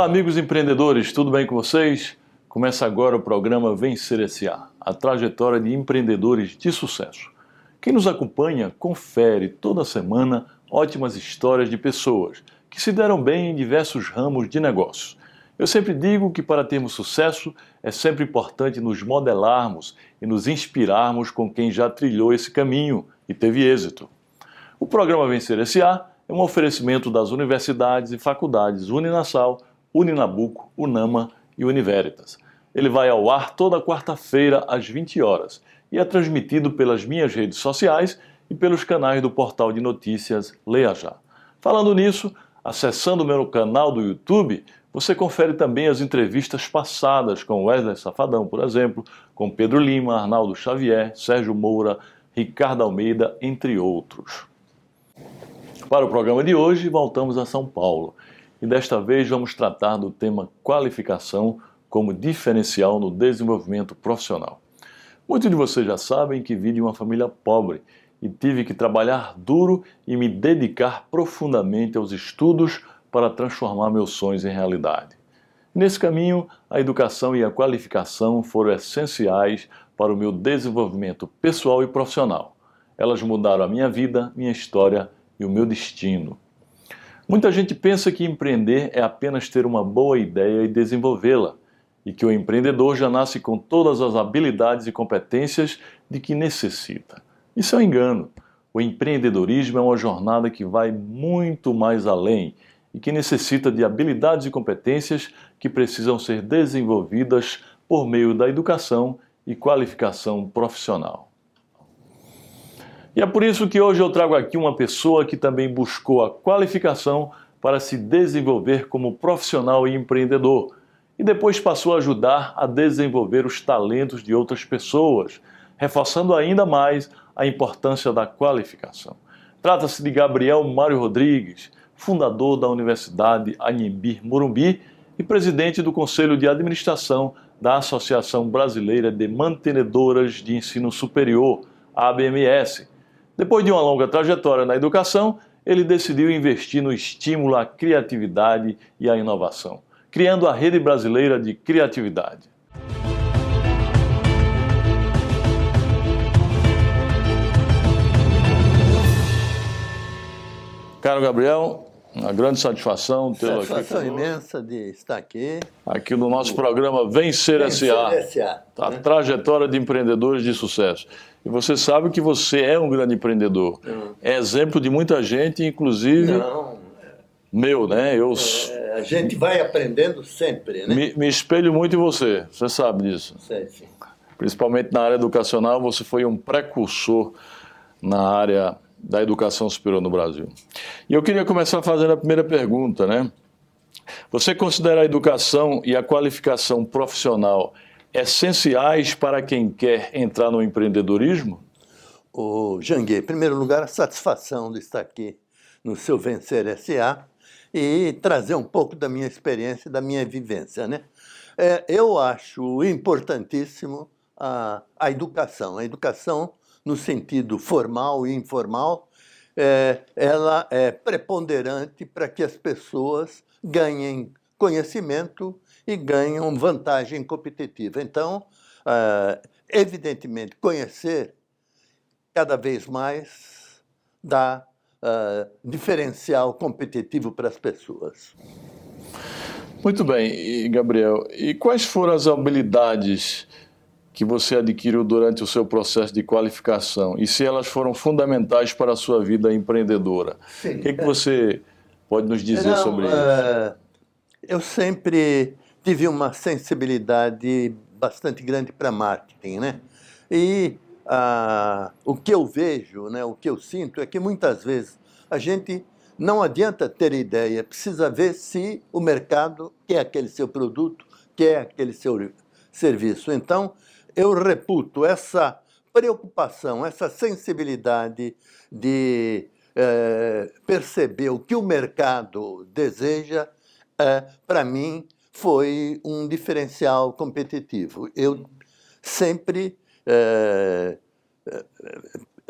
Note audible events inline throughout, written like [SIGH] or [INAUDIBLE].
Olá, amigos empreendedores, tudo bem com vocês? Começa agora o programa Vencer S.A., a trajetória de empreendedores de sucesso. Quem nos acompanha confere toda semana ótimas histórias de pessoas que se deram bem em diversos ramos de negócios. Eu sempre digo que para termos sucesso é sempre importante nos modelarmos e nos inspirarmos com quem já trilhou esse caminho e teve êxito. O programa Vencer S.A. é um oferecimento das universidades e faculdades Uninasal, Uninabuco, Unama e Univeritas. Ele vai ao ar toda quarta-feira às 20 horas e é transmitido pelas minhas redes sociais e pelos canais do portal de notícias Leia Já. Falando nisso, acessando o meu canal do YouTube, você confere também as entrevistas passadas com Wesley Safadão, por exemplo, com Pedro Lima, Arnaldo Xavier, Sérgio Moura, Ricardo Almeida, entre outros. Para o programa de hoje, voltamos a São Paulo e desta vez vamos tratar do tema qualificação como diferencial no desenvolvimento profissional. Muitos de vocês já sabem que vim de uma família pobre e tive que trabalhar duro e me dedicar profundamente aos estudos para transformar meus sonhos em realidade. Nesse caminho, a educação e a qualificação foram essenciais para o meu desenvolvimento pessoal e profissional. Elas mudaram a minha vida, minha história e o meu destino. Muita gente pensa que empreender é apenas ter uma boa ideia e desenvolvê-la, e que o empreendedor já nasce com todas as habilidades e competências de que necessita. Isso é um engano. O empreendedorismo é uma jornada que vai muito mais além e que necessita de habilidades e competências que precisam ser desenvolvidas por meio da educação e qualificação profissional. E é por isso que hoje eu trago aqui uma pessoa que também buscou a qualificação para se desenvolver como profissional e empreendedor, e depois passou a ajudar a desenvolver os talentos de outras pessoas, reforçando ainda mais a importância da qualificação. Trata-se de Gabriel Mário Rodrigues, fundador da Universidade Anhembi Morumbi e presidente do Conselho de Administração da Associação Brasileira de Mantenedoras de Ensino Superior, ABMS, depois de uma longa trajetória na educação, ele decidiu investir no estímulo à criatividade e à inovação, criando a Rede Brasileira de Criatividade. Caro Gabriel, uma grande satisfação tê-lo aqui. Satisfação imensa de estar aqui. Aqui no nosso programa Vencer, Vencer S.A. A né? trajetória de empreendedores de sucesso. E você sabe que você é um grande empreendedor. É exemplo de muita gente, inclusive. Não. Meu, né? Eu... É, a gente vai aprendendo sempre, né? Me, me, espelho muito em você, você sabe disso. Sei, sim. Principalmente na área educacional, você foi um precursor na área da educação superior no Brasil. E eu queria começar fazendo a primeira pergunta, né? Você considera a educação e a qualificação profissional essenciais para quem quer entrar no empreendedorismo? O Jangue, em primeiro lugar, a satisfação de estar aqui no seu Vencer SA e trazer um pouco da minha experiência, da minha vivência, né? É, eu acho importantíssimo a, a educação. A educação no sentido formal e informal, é, ela é preponderante para que as pessoas ganhem conhecimento e ganham vantagem competitiva. Então, é, evidentemente, conhecer cada vez mais dá é, diferencial competitivo para as pessoas. Muito bem, Gabriel. E quais foram as habilidades que você adquiriu durante o seu processo de qualificação e se elas foram fundamentais para a sua vida empreendedora. Sim, o que, é que você pode nos dizer Não, sobre isso? Uh, eu sempre tive uma sensibilidade bastante grande para marketing, né? E uh, o que eu vejo, né, o que eu sinto é que muitas vezes a gente não adianta ter ideia, precisa ver se o mercado quer aquele seu produto, quer aquele seu serviço. Então, eu reputo essa preocupação, essa sensibilidade de é, perceber o que o mercado deseja, é, para mim, foi um diferencial competitivo. Eu sempre é,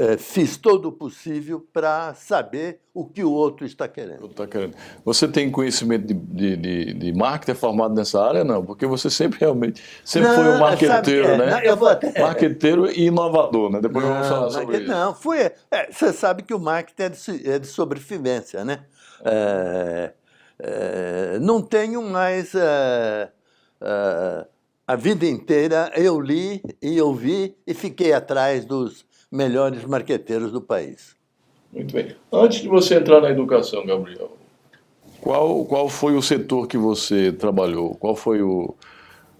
é, fiz todo o possível para saber o que o outro está querendo. Está querendo. Você tem conhecimento de, de, de, de marketing formado nessa área? Não, porque você sempre realmente sempre não, foi um marqueteiro, sabe, né? Não, eu vou até... Marqueteiro e inovador, né? Depois não, vamos falar sobre isso. Não, foi. É, você sabe que o marketing é de, é de sobrevivência, né? É, é, não tenho mais. É, é, a vida inteira eu li e ouvi e fiquei atrás dos melhores marqueteiros do país. Muito bem. Antes de você entrar na educação, Gabriel, qual, qual foi o setor que você trabalhou? Qual foi o,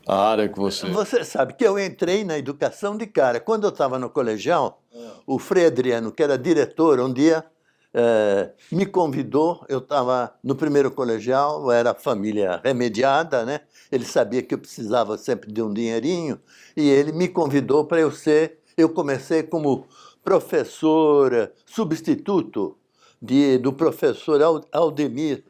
a área que você. Você sabe que eu entrei na educação de cara. Quando eu estava no colegial, o Frei Adriano, que era diretor, um dia é, me convidou. Eu estava no primeiro colegial, era família remediada, né? Ele sabia que eu precisava sempre de um dinheirinho e ele me convidou para eu ser eu comecei como professor substituto de, do professor Aldemir,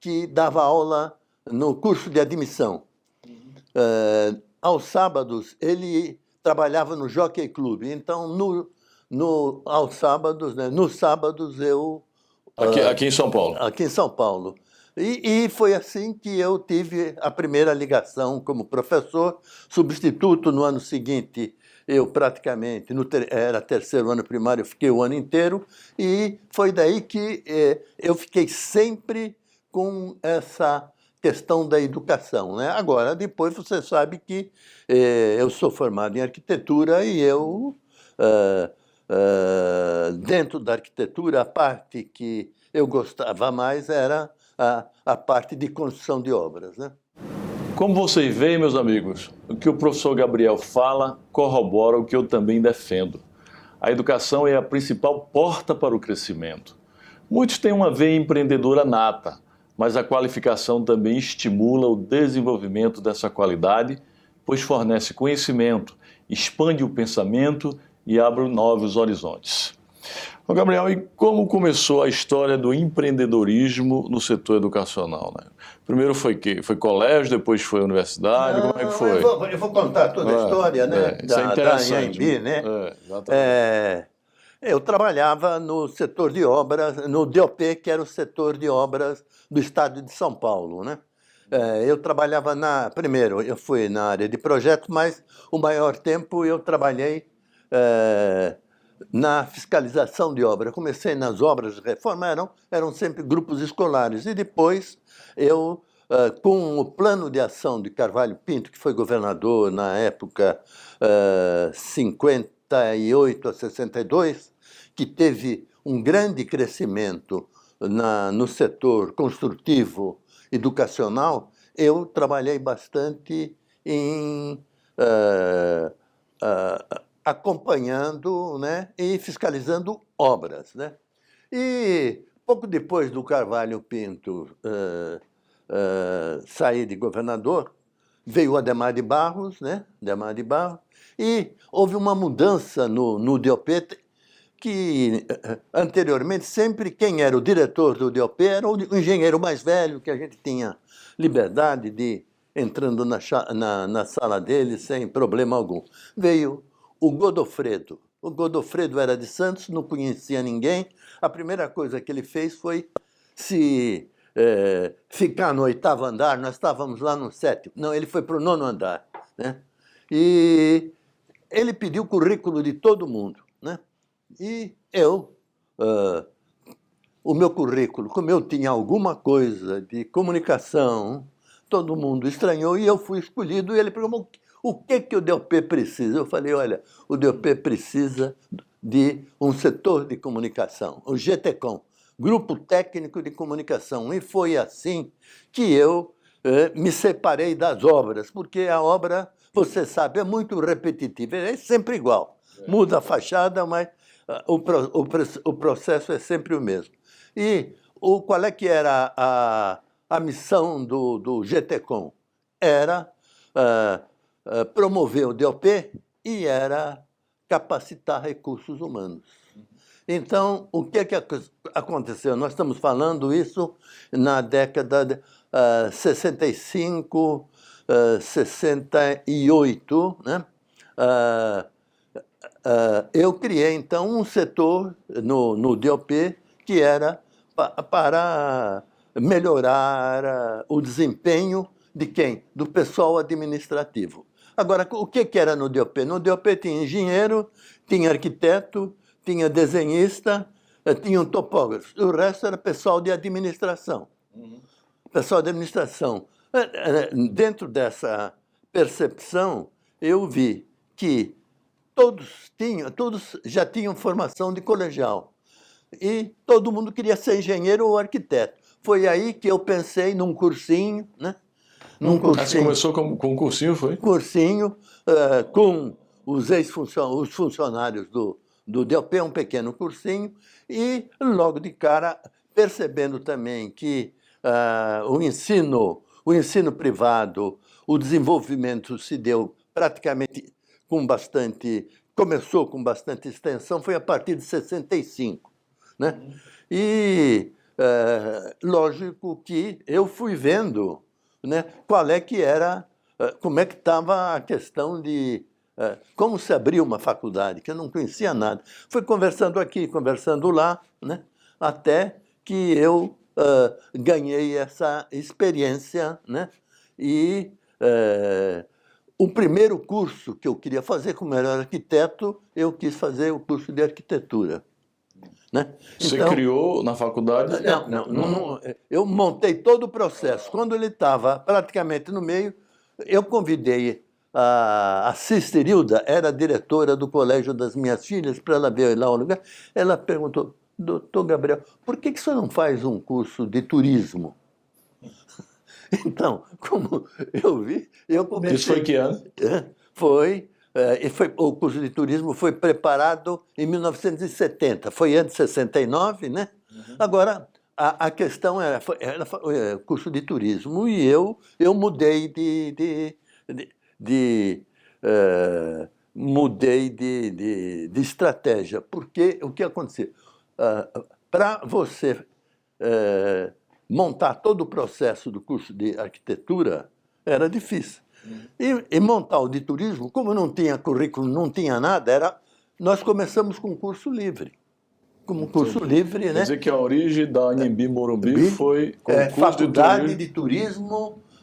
que dava aula no curso de admissão. Uh, aos sábados, ele trabalhava no Jockey Club. Então, no, no, aos sábados, né, nos sábados, eu. Aqui, uh, aqui em São Paulo. Aqui em São Paulo. E, e, foi assim que eu tive a primeira ligação como professor, substituto no ano seguinte eu praticamente, no ter, era terceiro ano primário, eu fiquei o ano inteiro, e foi daí que eh, eu fiquei sempre com essa questão da educação. Né? Agora, depois você sabe que eh, eu sou formado em arquitetura e eu, uh, uh, dentro da arquitetura, a parte que eu gostava mais era a, a parte de construção de obras. Né? Como vocês veem, meus amigos, o que o professor Gabriel fala corrobora o que eu também defendo. A educação é a principal porta para o crescimento. Muitos têm uma veia empreendedora nata, mas a qualificação também estimula o desenvolvimento dessa qualidade, pois fornece conhecimento, expande o pensamento e abre novos horizontes. Gabriel, e como começou a história do empreendedorismo no setor educacional? Né? Primeiro foi que foi colégio, depois foi universidade, Não, como é que foi? Eu vou, eu vou contar toda a história, né? É, da, é da IMB, né? É, é, eu trabalhava no setor de obras, no DOP, que era o setor de obras do estado de São Paulo, né? É, eu trabalhava na. Primeiro, eu fui na área de projetos, mas o maior tempo eu trabalhei é, na fiscalização de obra. comecei nas obras de reforma, eram, eram sempre grupos escolares. E depois eu, uh, com o plano de ação de Carvalho Pinto, que foi governador na época uh, 58 a 62, que teve um grande crescimento na, no setor construtivo educacional, eu trabalhei bastante em uh, uh, acompanhando né, e fiscalizando obras. Né? E pouco depois do Carvalho Pinto uh, uh, sair de governador, veio Ademar de Barros, né? Ademar de Barros, e houve uma mudança no, no DOP, que anteriormente sempre quem era o diretor do DOP era o engenheiro mais velho, que a gente tinha liberdade de entrando na, na, na sala dele sem problema algum. Veio o Godofredo. O Godofredo era de Santos, não conhecia ninguém. A primeira coisa que ele fez foi se é, ficar no oitavo andar. Nós estávamos lá no sétimo. Não, ele foi para o nono andar. Né? E ele pediu o currículo de todo mundo. Né? E eu, uh, o meu currículo, como eu tinha alguma coisa de comunicação, todo mundo estranhou e eu fui escolhido. E ele perguntou: o que, que o DOP precisa? Eu falei, olha, o DOP precisa de um setor de comunicação, o GTCOM, Grupo Técnico de Comunicação. E foi assim que eu eh, me separei das obras, porque a obra, você sabe, é muito repetitiva, é sempre igual. É. Muda a fachada, mas uh, o, o, o, processo é sempre o mesmo. E o, qual é que era a, a missão do, do GTCOM? Era uh, eh, promover o DOP e era capacitar recursos humanos. Então, o que, é que aconteceu? Nós estamos falando isso na década de uh, 65, uh, 68, né? Uh, uh, eu criei, então, um setor no, no DOP que era pa, para melhorar o desempenho de quem? Do pessoal administrativo. Agora, o que, que era no DOP? No DOP tinha engenheiro, tinha arquiteto, tinha desenhista, eh, tinha um topógrafo. O resto era pessoal de administração. Uhum. Pessoal de administração. Eh, eh, dentro dessa percepção, eu vi que todos tinham, todos já tinham formação de colegial. E todo mundo queria ser engenheiro ou arquiteto. Foi aí que eu pensei num cursinho, né? Num cursinho. Começou com, com um cursinho, foi? Cursinho, uh, com os ex-funcionários, os funcionários do, do DLP, um pequeno cursinho, e logo de cara, percebendo também que uh, o ensino, o ensino privado, o desenvolvimento se deu praticamente com bastante, começou com bastante extensão, foi a partir de 65. Né? E é, lógico que eu fui vendo né, qual é que era, é, como é que estava a questão de é, como se abria uma faculdade, que eu não conhecia nada. Fui conversando aqui, conversando lá, né, até que eu uh, ganhei essa experiência né, e uh, o primeiro curso que eu queria fazer, como era arquiteto, eu quis fazer o curso de arquitetura. Né? Você então, criou na faculdade? Não, não, não, não, Eu montei todo o processo. Quando ele estava praticamente no meio, eu convidei a, a Sister Hilda, era diretora do colégio das minhas filhas, para ela ver lá o lugar. Ela perguntou, doutor Gabriel, por que, que você não faz um curso de turismo? [LAUGHS] Então, como eu vi, eu comecei... Isso foi que ano? Foi, é, foi, o curso de turismo foi preparado em 1970, foi antes de 69, né? Uhum. Agora, a, a, questão era, foi, era, foi, é, curso de turismo e eu, eu mudei de... de, de, de uh, mudei de, de, de, estratégia, porque o que aconteceu? Uh, Para você uh, montar todo o processo do curso de arquitetura era difícil. E, e, montar o de turismo, como não tinha currículo, não tinha nada, era nós começamos com curso livre. Como curso Entendi. livre, né? Quer dizer que a origem da Anhembi Morumbi foi é, Faculdade de Turismo,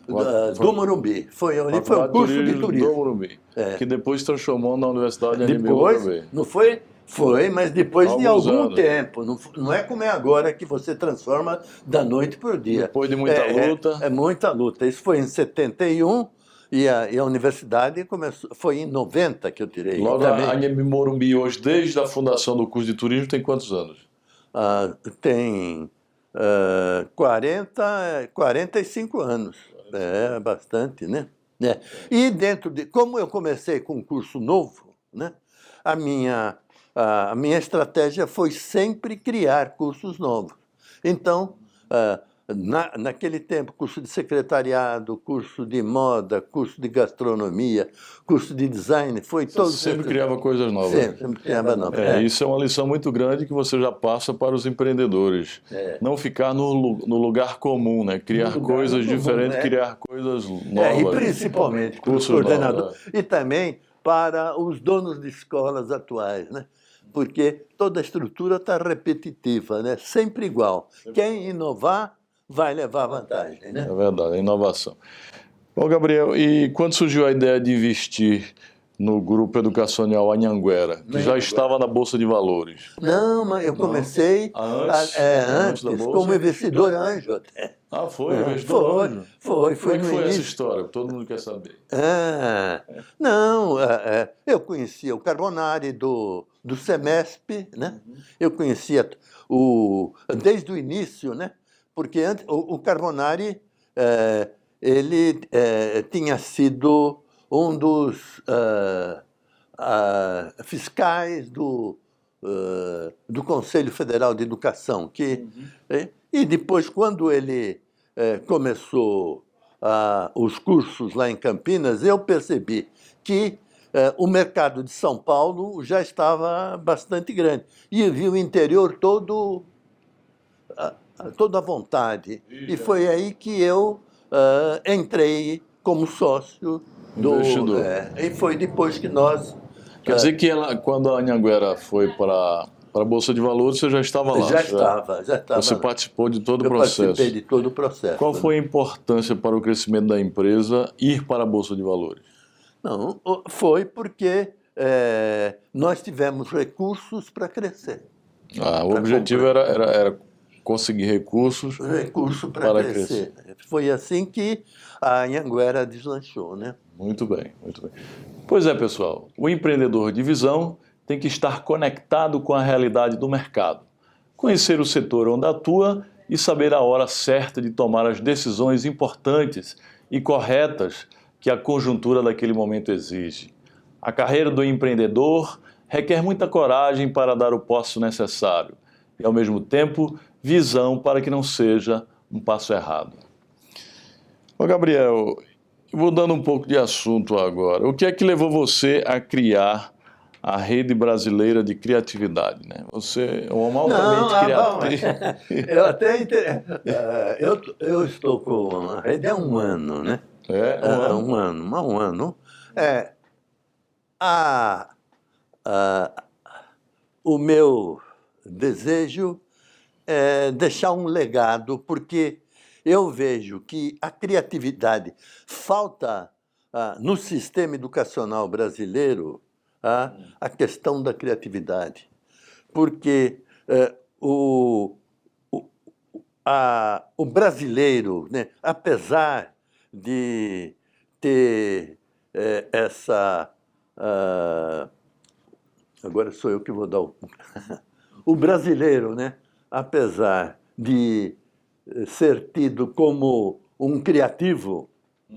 de turismo da, do Morumbi. Foi, foi um curso de turismo. Do Morumbi, é. que depois transformou na Universidade de Anhembi Morumbi. Não foi foi, mas depois Alguns de algum anos. tempo. Não, não, é como é agora que você transforma da noite para o dia. Depois de muita é, é luta. É, é, muita luta. Isso foi em 71 e a, e a universidade começou, foi em 90 que eu tirei. Logo, também. a Anhembi Morumbi hoje, desde a fundação do curso de turismo, tem quantos anos? Ah, tem uh, 40, 45 anos. É bastante, né? É. E dentro de. Como eu comecei com um curso novo, né? A minha a minha estratégia foi sempre criar cursos novos. Então, na, naquele tempo, curso de secretariado, curso de moda, curso de gastronomia, curso de design, foi você todo. Sempre criava coisas novas. Sempre, sempre criava novas. É, é. Isso é uma lição muito grande que você já passa para os empreendedores. É. Não ficar no, no, lugar comum, né? Criar coisas comum, diferentes, né? criar coisas novas. É, e principalmente para os coordenadores. E também para os donos de escolas atuais, né? porque toda a estrutura está repetitiva, né? sempre igual. Quem inovar vai levar vantagem. Né? É verdade, a inovação. Bom, Gabriel, e quando surgiu a ideia de investir no grupo educacional Anhanguera, que já estava na Bolsa de Valores? Não, mas eu comecei antes, a, é, antes, antes como investidor anjo até. Ah, foi? É, foi, anjo? Foi, foi. Como é que foi essa história? Todo mundo quer saber. É, não, é, é, eu conhecia o Carbonari do, do Semesp, né? Uhum. Eu conhecia o, desde o início, né? Porque o, Carbonari, é, ele é, tinha sido um dos uh, fiscais do, do Conselho Federal de Educação. Que, uhum. e depois, quando ele eh, começou os cursos lá em Campinas, eu percebi que eh, o mercado de São Paulo já estava bastante grande. E vi o interior todo, toda à vontade. E foi aí que eu entrei como sócio do, investidor. É, e foi depois que nós Quer dizer que ela, quando a Anhanguera foi para para a Bolsa de Valores, você já estava lá? Já estava, já estava. Você participou de todo Eu o processo? participei de todo o processo. Qual foi a importância para o crescimento da empresa ir para a Bolsa de Valores? Não, foi porque é, nós tivemos recursos para crescer. Ah, o objetivo era, era, era conseguir recursos. Recurso para Para crescer. Foi assim que a Anhanguera deslanchou, né? Muito bem, muito bem. Pois é, pessoal, o empreendedor de visão tem que estar conectado com a realidade do mercado, conhecer o setor onde atua e saber a hora certa de tomar as decisões importantes e corretas que a conjuntura daquele momento exige. A carreira do empreendedor requer muita coragem para dar o passo necessário e, ao mesmo tempo, visão para que não seja um passo errado. Ô Gabriel, mudando um pouco de assunto agora, o que é que levou você a criar a Rede Brasileira de Criatividade? Né? Você é um homem altamente ah, bom, criativo. [LAUGHS] eu até inte- eh, eu, eu estou com a rede há um ano, né? É, um Há ano. um ano, há um ano. É, a, a- o meu desejo é deixar um legado, porque eu vejo que a criatividade falta ah, no sistema educacional brasileiro ah, a questão da criatividade, porque eh, o, o, a- o brasileiro, né, apesar de ter eh, essa. ah, agora sou eu que vou dar o. [LAUGHS] o brasileiro, né, apesar de eh, ser tido como um criativo,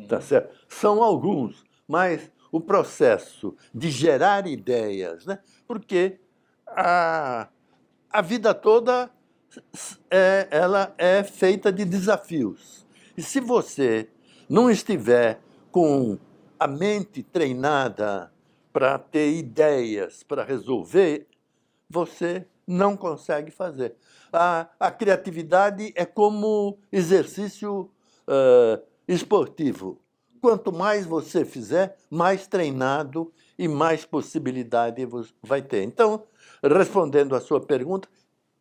tá certo? São alguns, mas o processo de gerar ideias, né? Porque a, a vida toda é, ela é feita de desafios. E se você não estiver com a mente treinada para ter ideias para resolver, você não consegue fazer. A, a criatividade é como exercício ah, esportivo. Quanto mais você fizer, mais treinado e mais possibilidade você vai ter. Então, respondendo à sua pergunta,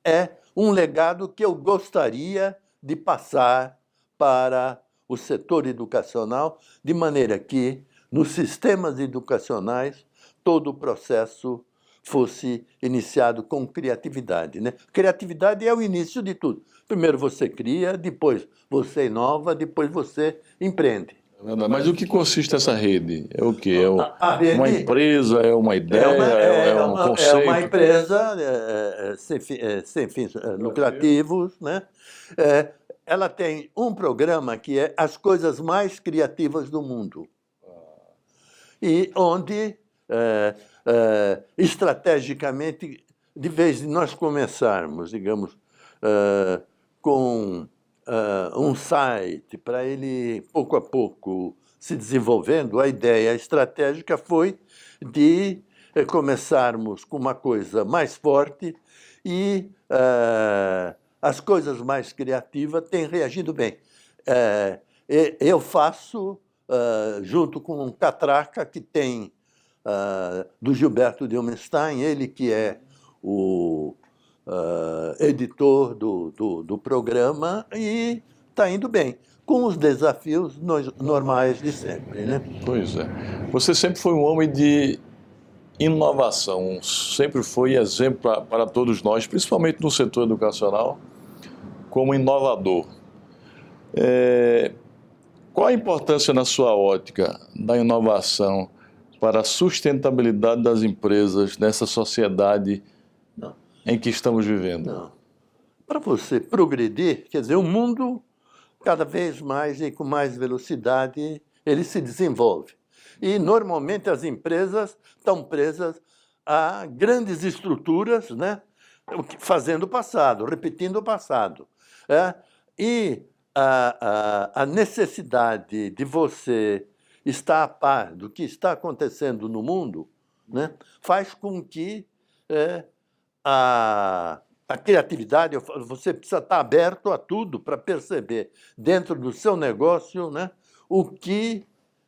é um legado que eu gostaria de passar para o setor educacional, de maneira que, nos sistemas educacionais, todo o processo fosse iniciado com criatividade. Né? Criatividade é o início de tudo. Primeiro você cria, depois você inova, depois você empreende. É. Mas o que consiste essa rede? É o quê? É o- rede- uma empresa? É uma ideia? É uma, É, é um uma- é conceito? uma empresa é, é, sem, é, sem fins é, lucrativos, né? É, ela tem um programa que é As Coisas Mais Criativas do Mundo. E onde, é, estrategicamente, de vez de nós começarmos, digamos, é, com é, um site para ele, pouco a pouco, se desenvolvendo, a ideia estratégica foi de começarmos com uma coisa mais forte e eh, as coisas mais criativas têm reagido bem. E- eu faço, eh, junto com um Catraca, que tem, ah, do Gilberto Dilmenstein, ele que é o ah, editor do, do, do programa, e está indo bem, com os desafios nos- normais de sempre. Né? Pois é. Você sempre foi um homem de inovação, sempre foi exemplo pra- para todos nós, principalmente no setor educacional, como inovador. É, qual a importância, na sua ótica, da inovação para a sustentabilidade das empresas nessa sociedade Não. em que estamos vivendo? Não. Para você progredir, quer dizer, o mundo cada vez mais e com mais velocidade ele se desenvolve. E normalmente as empresas estão presas a grandes estruturas, né? fazendo o passado, repetindo o passado. é? E a, a, a necessidade de você estar a par do que está acontecendo no mundo né? faz com que é, a, a criatividade, você precisa estar aberto a tudo para perceber dentro do seu negócio né, o que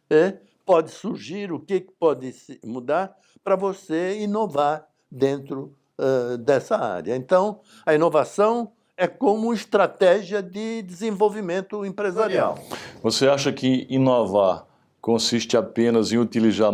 é, pode surgir, o que pode mudar para você inovar dentro uh, dessa área. Então, a inovação é como estratégia de desenvolvimento empresarial. Você acha que inovar consiste apenas em utilizar,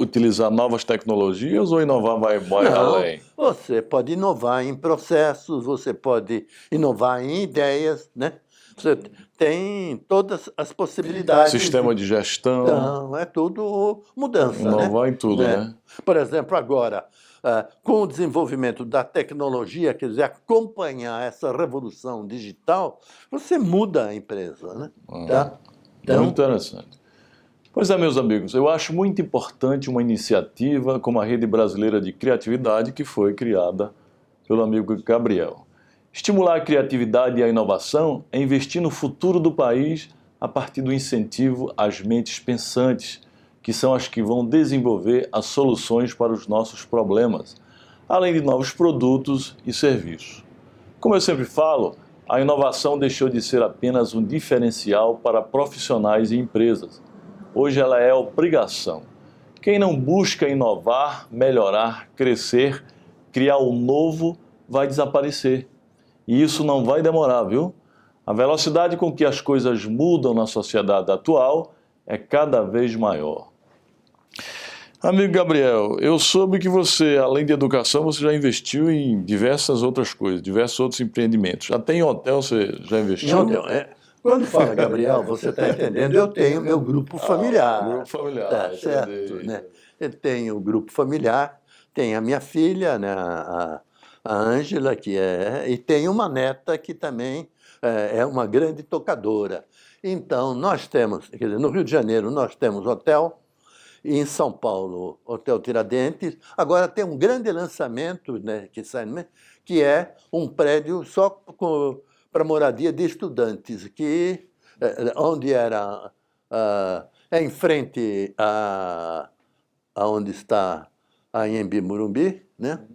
utilizar novas tecnologias ou inovar vai, Não, além? Você pode inovar em processos, você pode inovar em ideias, né? Você tem todas as possibilidades. Sistema de gestão. Então, é tudo mudança. Inovar né? em tudo, é. né? Por exemplo, agora, uh, com o desenvolvimento da tecnologia, quer dizer, acompanhar essa revolução digital, você muda a empresa. Né? Ah, tá? então, muito interessante. Pois é, meus amigos, eu acho muito importante uma iniciativa como a Rede Brasileira de Criatividade, que foi criada pelo amigo Gabriel. Estimular a criatividade e a inovação é investir no futuro do país a partir do incentivo às mentes pensantes, que são as que vão desenvolver as soluções para os nossos problemas, além de novos produtos e serviços. Como eu sempre falo, a inovação deixou de ser apenas um diferencial para profissionais e empresas. Hoje ela é obrigação. Quem não busca inovar, melhorar, crescer, criar o novo, vai desaparecer. E isso não vai demorar, viu? A velocidade com que as coisas mudam na sociedade atual é cada vez maior. Amigo Gabriel, eu soube que você, além de educação, você já investiu em diversas outras coisas, diversos outros empreendimentos. Até em hotel você já investiu? Não, é. Quando fala Gabriel, você está entendendo, eu tenho meu grupo familiar. Ah, grupo familiar, tá certo, né? Eu tenho o grupo familiar, tenho a minha filha, né, a, Ângela, que é, e tem uma neta que também é, é uma grande tocadora. Então, nós temos, quer dizer, no Rio de Janeiro, nós temos hotel, e em São Paulo, Hotel Tiradentes. Agora tem um grande lançamento né, que sai, que é um prédio só para moradia de estudantes, que é, onde era uh, é em frente a, a onde está a Embi Murumbi, né?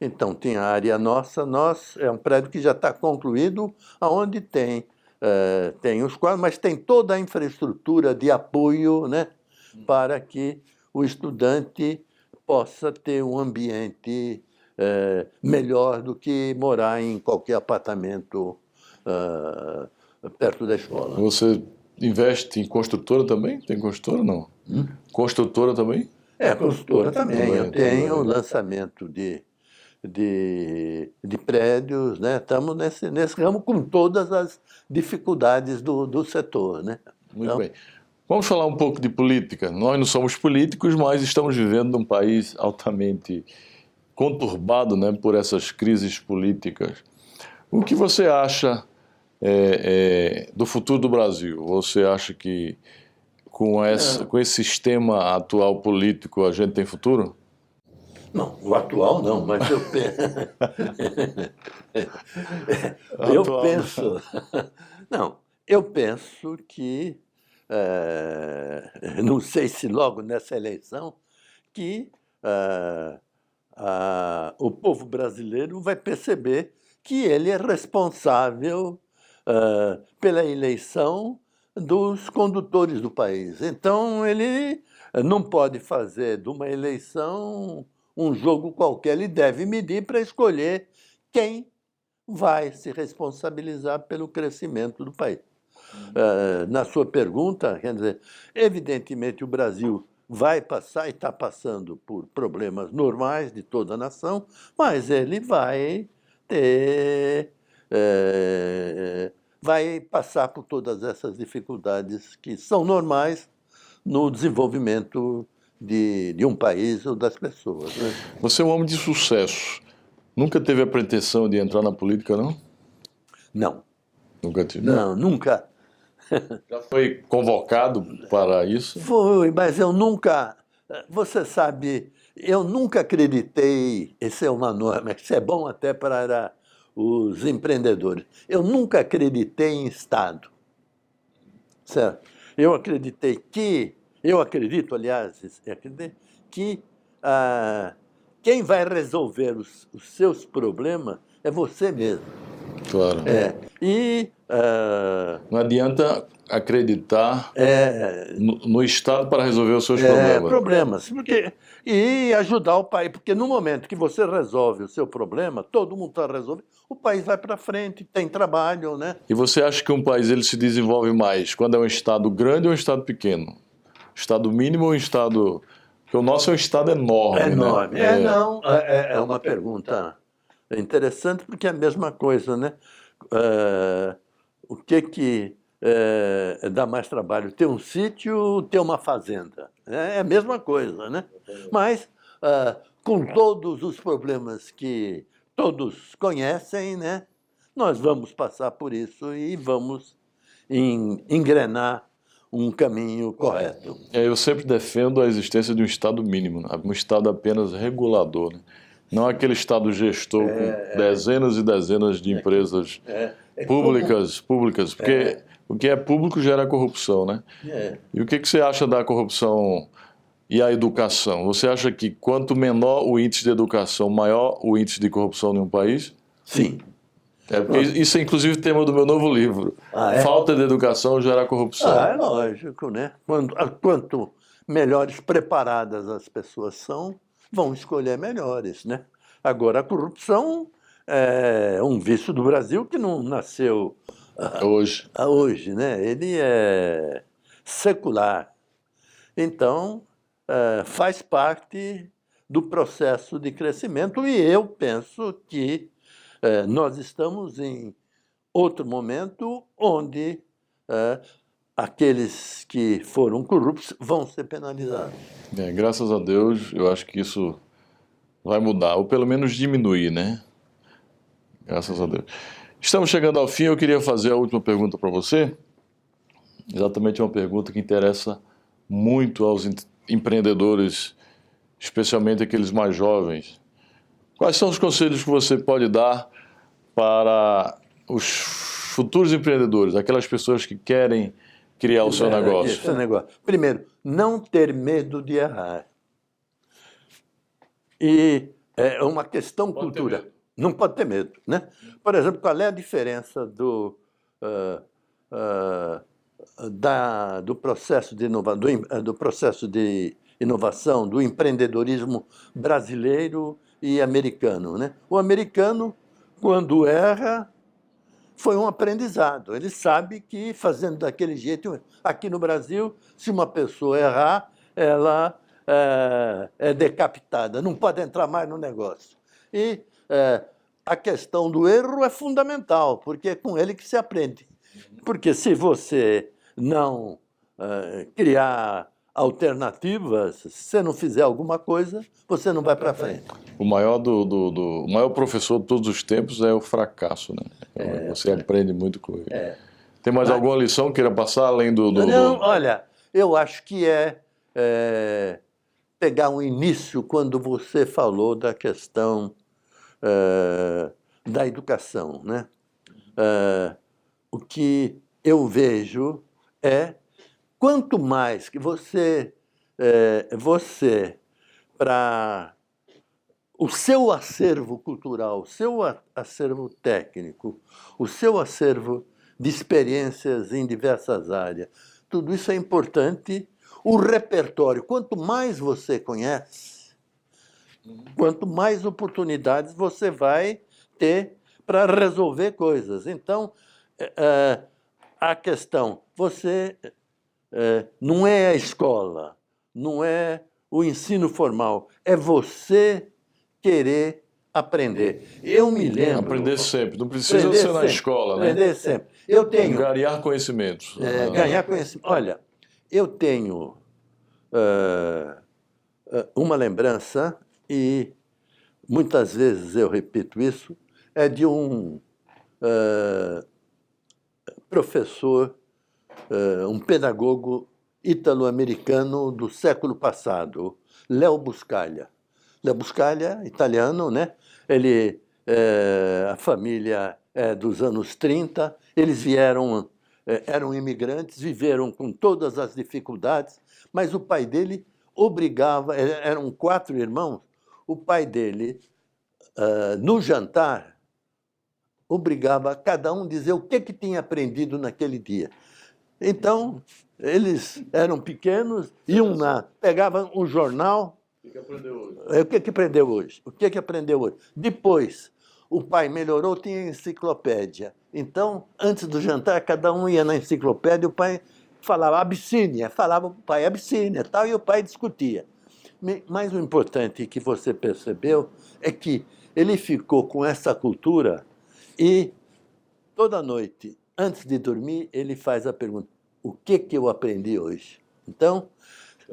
Então, tem a área nossa, nós, é um prédio que já está concluído, aonde tem, é, tem os quadros, mas tem toda a infraestrutura de apoio né, para que o estudante possa ter um ambiente melhor do que morar em qualquer apartamento é, perto da escola. Você investe em construtora também? Tem construtora não? Hum? Construtora também? É, construtora também. também Eu tenho o lançamento de de, de prédios, né? Estamos nesse, nesse ramo com todas as dificuldades do, do setor, né? Muito então, bem. Vamos falar um pouco de política. Nós não somos políticos, mas estamos vivendo num país altamente conturbado né, por essas crises políticas. O que você acha é, é, do futuro do Brasil? Você acha que com, essa, com esse sistema atual político a gente tem futuro? Não, o atual não, mas eu penso. [LAUGHS] eu atual. penso. [LAUGHS] Não, eu penso que. É, não sei se logo nessa eleição, que é, a, o povo brasileiro vai perceber que ele é responsável é, pela eleição dos condutores do país. Então, ele não pode fazer de uma eleição um jogo qualquer, ele deve medir para escolher quem vai se responsabilizar pelo crescimento do país. Uh, na sua pergunta, quer dizer, evidentemente o Brasil vai passar e está passando por problemas normais de toda a nação, mas ele vai ter. É, vai passar por todas essas dificuldades que são normais no desenvolvimento de, de um país ou das pessoas. Né? Você é um homem de sucesso. Nunca teve a pretensão de entrar na política, não? Não. Nunca tive? Não, nunca. Já foi convocado para isso? Foi, mas eu nunca. Você sabe, eu nunca acreditei. Esse é uma norma, isso é bom até para os empreendedores. Eu nunca acreditei em Estado. Certo? Eu acreditei que eu acredito, aliás, que ah, quem vai resolver os, os seus problemas é você mesmo. Claro. É, e uh, não adianta acreditar é, no, no, Estado para resolver os seus é, problemas. problemas. Porque, e ajudar o país, porque no momento que você resolve o seu problema, todo mundo está resolvendo, o país vai para frente, tem trabalho, né? E você acha que um país ele se desenvolve mais quando é um Estado grande ou um Estado pequeno? Estado mínimo ou um Estado... Porque o nosso é um Estado enorme, É enorme. Né? É, não, é, é uma pergunta interessante porque é a mesma coisa, né? É, o que que é, dá mais trabalho, ter um sítio, ter uma fazenda. É a mesma coisa, né? Mas, ah, com todos os problemas que todos conhecem, né? Nós vamos passar por isso e vamos engrenar um caminho correto. É, eu sempre defendo a existência de um Estado mínimo, né? um Estado apenas regulador. Né? Não aquele Estado gestor é, com dezenas e dezenas de empresas é, é, públicas, públicas, porque é. o que é público gera corrupção, né? É. E o que, que você acha da corrupção e a educação? Você acha que quanto menor o índice de educação, maior o índice de corrupção em um país? Sim. É porque isso é inclusive tema do meu novo livro. Ah, é? Falta de educação gera corrupção. Ah, é lógico, né? Quando, quanto melhores preparadas as pessoas são, vão escolher melhores, né? Agora, a corrupção é um vício do Brasil que não nasceu hoje, hoje né? Ele é secular. Então, é, faz parte do processo de crescimento e eu penso que é, nós estamos em outro momento onde é, aqueles que foram corruptos vão ser penalizados. É, graças a Deus, eu acho que isso vai mudar, ou pelo menos diminuir, né? Graças a Deus. Estamos chegando ao fim, eu queria fazer a última pergunta para você. Exatamente uma pergunta que interessa muito aos empreendedores, especialmente aqueles mais jovens. Quais são os conselhos que você pode dar para os futuros empreendedores, aquelas pessoas que querem criar o seu negócio? Seu negócio. Primeiro, não ter medo de errar. E é uma questão pode cultura. Não pode ter medo, né? Por exemplo, qual é a diferença do uh, uh, da, do processo de inova, do, do processo de inovação, do empreendedorismo brasileiro e americano, né? O americano, quando erra, foi um aprendizado. Ele sabe que fazendo daquele jeito, aqui no Brasil, se uma pessoa errar, ela é, é decapitada, não pode entrar mais no negócio. E é, a questão do erro é fundamental, porque é com ele que se aprende. Porque se você não é, criar alternativas, se você não fizer alguma coisa, você não vai para frente. O maior, do, do, do, o maior professor de todos os tempos é o fracasso, né? É, você aprende muito com ele. É. Tem mais Mas, alguma lição que queira passar além do, do, Não, olha, eu acho que é, é pegar um início quando você falou da questão uh, da educação. Né? O que eu vejo é quanto mais que você, uh, você para o seu acervo cultural, o seu acervo técnico, o seu acervo de experiências em diversas áreas, tudo isso é importante o repertório, quanto mais você conhece, quanto mais oportunidades você vai ter para resolver coisas. Então, é, a questão, você é, não é a escola, não é o ensino formal, é você querer aprender. Eu me lembro. Aprender sempre, não precisa ser sempre, na escola, né? Aprender sempre. Eu tenho. Ganhar conhecimentos. É, ganhar conhecimento. Olha, eu tenho uh, uma lembrança, e muitas vezes eu repito isso, é de um uh, professor, uh, um pedagogo italo-americano do século passado, Léo Buscaglia. Léo Buscaglia, italiano, né? Ele, a família é dos anos 30, eles vieram é, eram imigrantes, viveram com todas as dificuldades, mas o pai dele obrigava, eram quatro irmãos, o pai dele, uh, no jantar, obrigava cada um a dizer o que, que tinha aprendido naquele dia. Então, eles eram pequenos, iam na, pegavam um jornal. O que aprendeu hoje? O que, que aprendeu hoje? O que, que aprendeu hoje? Depois, o pai melhorou, tinha enciclopédia. Então, antes do jantar, cada um ia na enciclopédia, o pai falava Abissínia, falava o pai Abissínia, tal, e o pai discutia. Mas o importante que você percebeu é que ele ficou com essa cultura e toda noite, antes de dormir, ele faz a pergunta: o que que eu aprendi hoje? Então,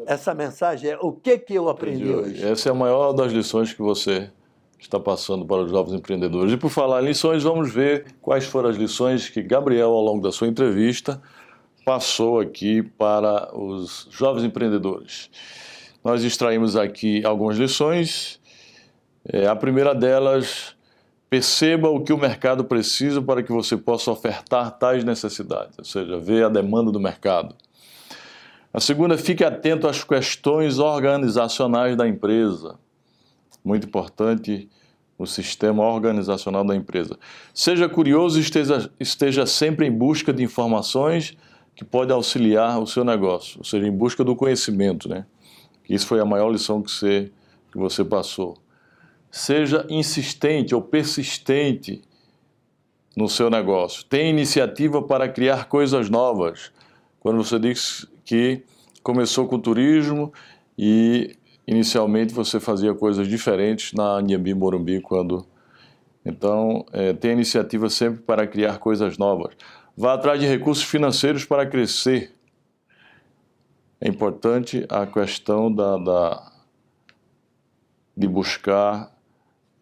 essa mensagem é o que que eu aprendi hoje? Essa é a maior das lições que você está passando para os jovens empreendedores. E por falar em lições, vamos ver quais foram as lições que Gabriel, ao longo da sua entrevista, passou aqui para os jovens empreendedores. Nós extraímos aqui algumas lições. É, a primeira delas, perceba o que o mercado precisa para que você possa ofertar tais necessidades, ou seja, ver a demanda do mercado. A segunda, fique atento às questões organizacionais da empresa. Muito importante o sistema organizacional da empresa. Seja curioso e esteja, esteja sempre em busca de informações que podem auxiliar o seu negócio, ou seja, em busca do conhecimento, né? Isso foi a maior lição que você, que você passou. Seja insistente ou persistente no seu negócio. Tenha iniciativa para criar coisas novas. Quando você diz que começou com turismo e inicialmente você fazia coisas diferentes na Anhembi Morumbi quando então é, tenha iniciativa sempre para criar coisas novas. Vá atrás de recursos financeiros para crescer é importante a questão da, da de buscar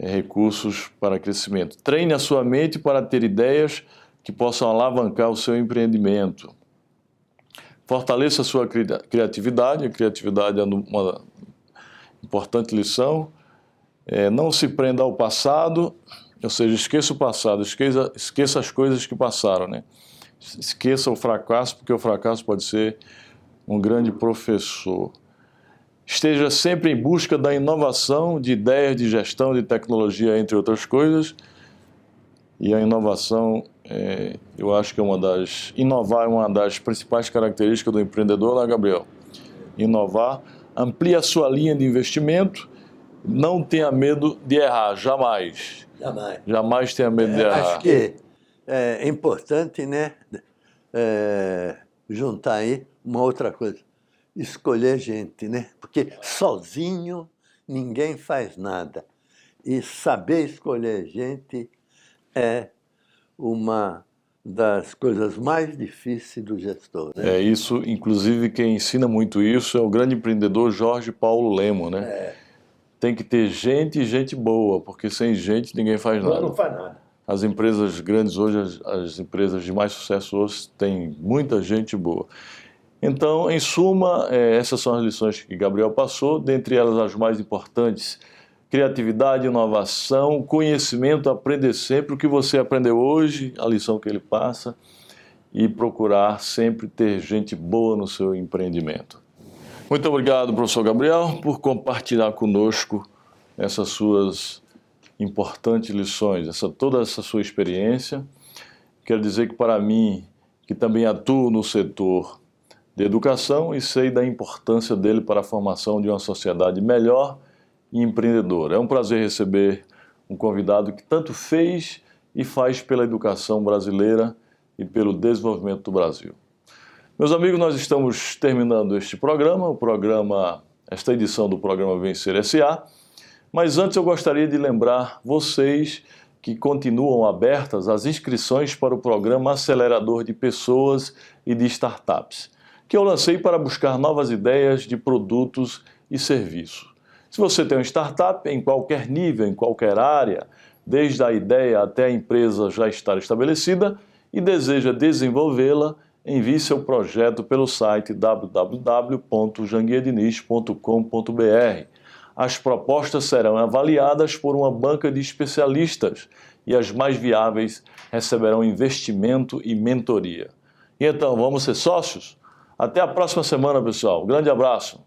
recursos para crescimento. Treine a sua mente para ter ideias que possam alavancar o seu empreendimento. Fortaleça a sua criatividade, a criatividade é uma importante lição. É, não se prenda ao passado, ou seja, esqueça o passado, esqueça, esqueça as coisas que passaram, né? Esqueça o fracasso, porque o fracasso pode ser um grande professor. Esteja sempre em busca da inovação de ideias de gestão, de tecnologia, entre outras coisas. E a inovação, é, eu acho que é uma das. Inovar é uma das principais características do empreendedor, né, Gabriel? Inovar, amplie a sua linha de investimento, não tenha medo de errar, jamais. Jamais. Jamais tenha medo de errar. Acho que é importante, né, é, juntar aí uma outra coisa, escolher gente, né? Porque sozinho ninguém faz nada. E saber escolher gente é uma das coisas mais difíceis do gestor. Né? É isso, inclusive quem ensina muito isso é o grande empreendedor Jorge Paulo Lemo, né? É. Tem que ter gente e gente boa, porque sem gente ninguém faz nada. Não faz nada. As empresas grandes hoje, as, as empresas de mais sucesso hoje, têm muita gente boa. Então, em suma, é, essas são as lições que Gabriel passou, dentre elas as mais importantes: criatividade, inovação, conhecimento, aprender sempre o que você aprendeu hoje, a lição que ele passa, e procurar sempre ter gente boa no seu empreendimento. Muito obrigado, professor Gabriel, por compartilhar conosco essas suas importantes lições, essa, toda essa sua experiência. Quero dizer que, para mim, que também atuo no setor de educação e sei da importância dele para a formação de uma sociedade melhor e empreendedora. É um prazer receber um convidado que tanto fez e faz pela educação brasileira e pelo desenvolvimento do Brasil. Meus amigos, nós estamos terminando este programa, o programa, esta edição do programa Vencer SA. Mas antes eu gostaria de lembrar vocês que continuam abertas as inscrições para o programa Acelerador de Pessoas e de Startups que eu lancei para buscar novas ideias de produtos e serviços. Se você tem uma startup em qualquer nível, em qualquer área, desde a ideia até a empresa já estar estabelecida e deseja desenvolvê-la, envie seu projeto pelo site www.janguiediniz.com.br. As propostas serão avaliadas por uma banca de especialistas e as mais viáveis receberão investimento e mentoria. E então, vamos ser sócios? Até a próxima semana, pessoal. Um grande abraço.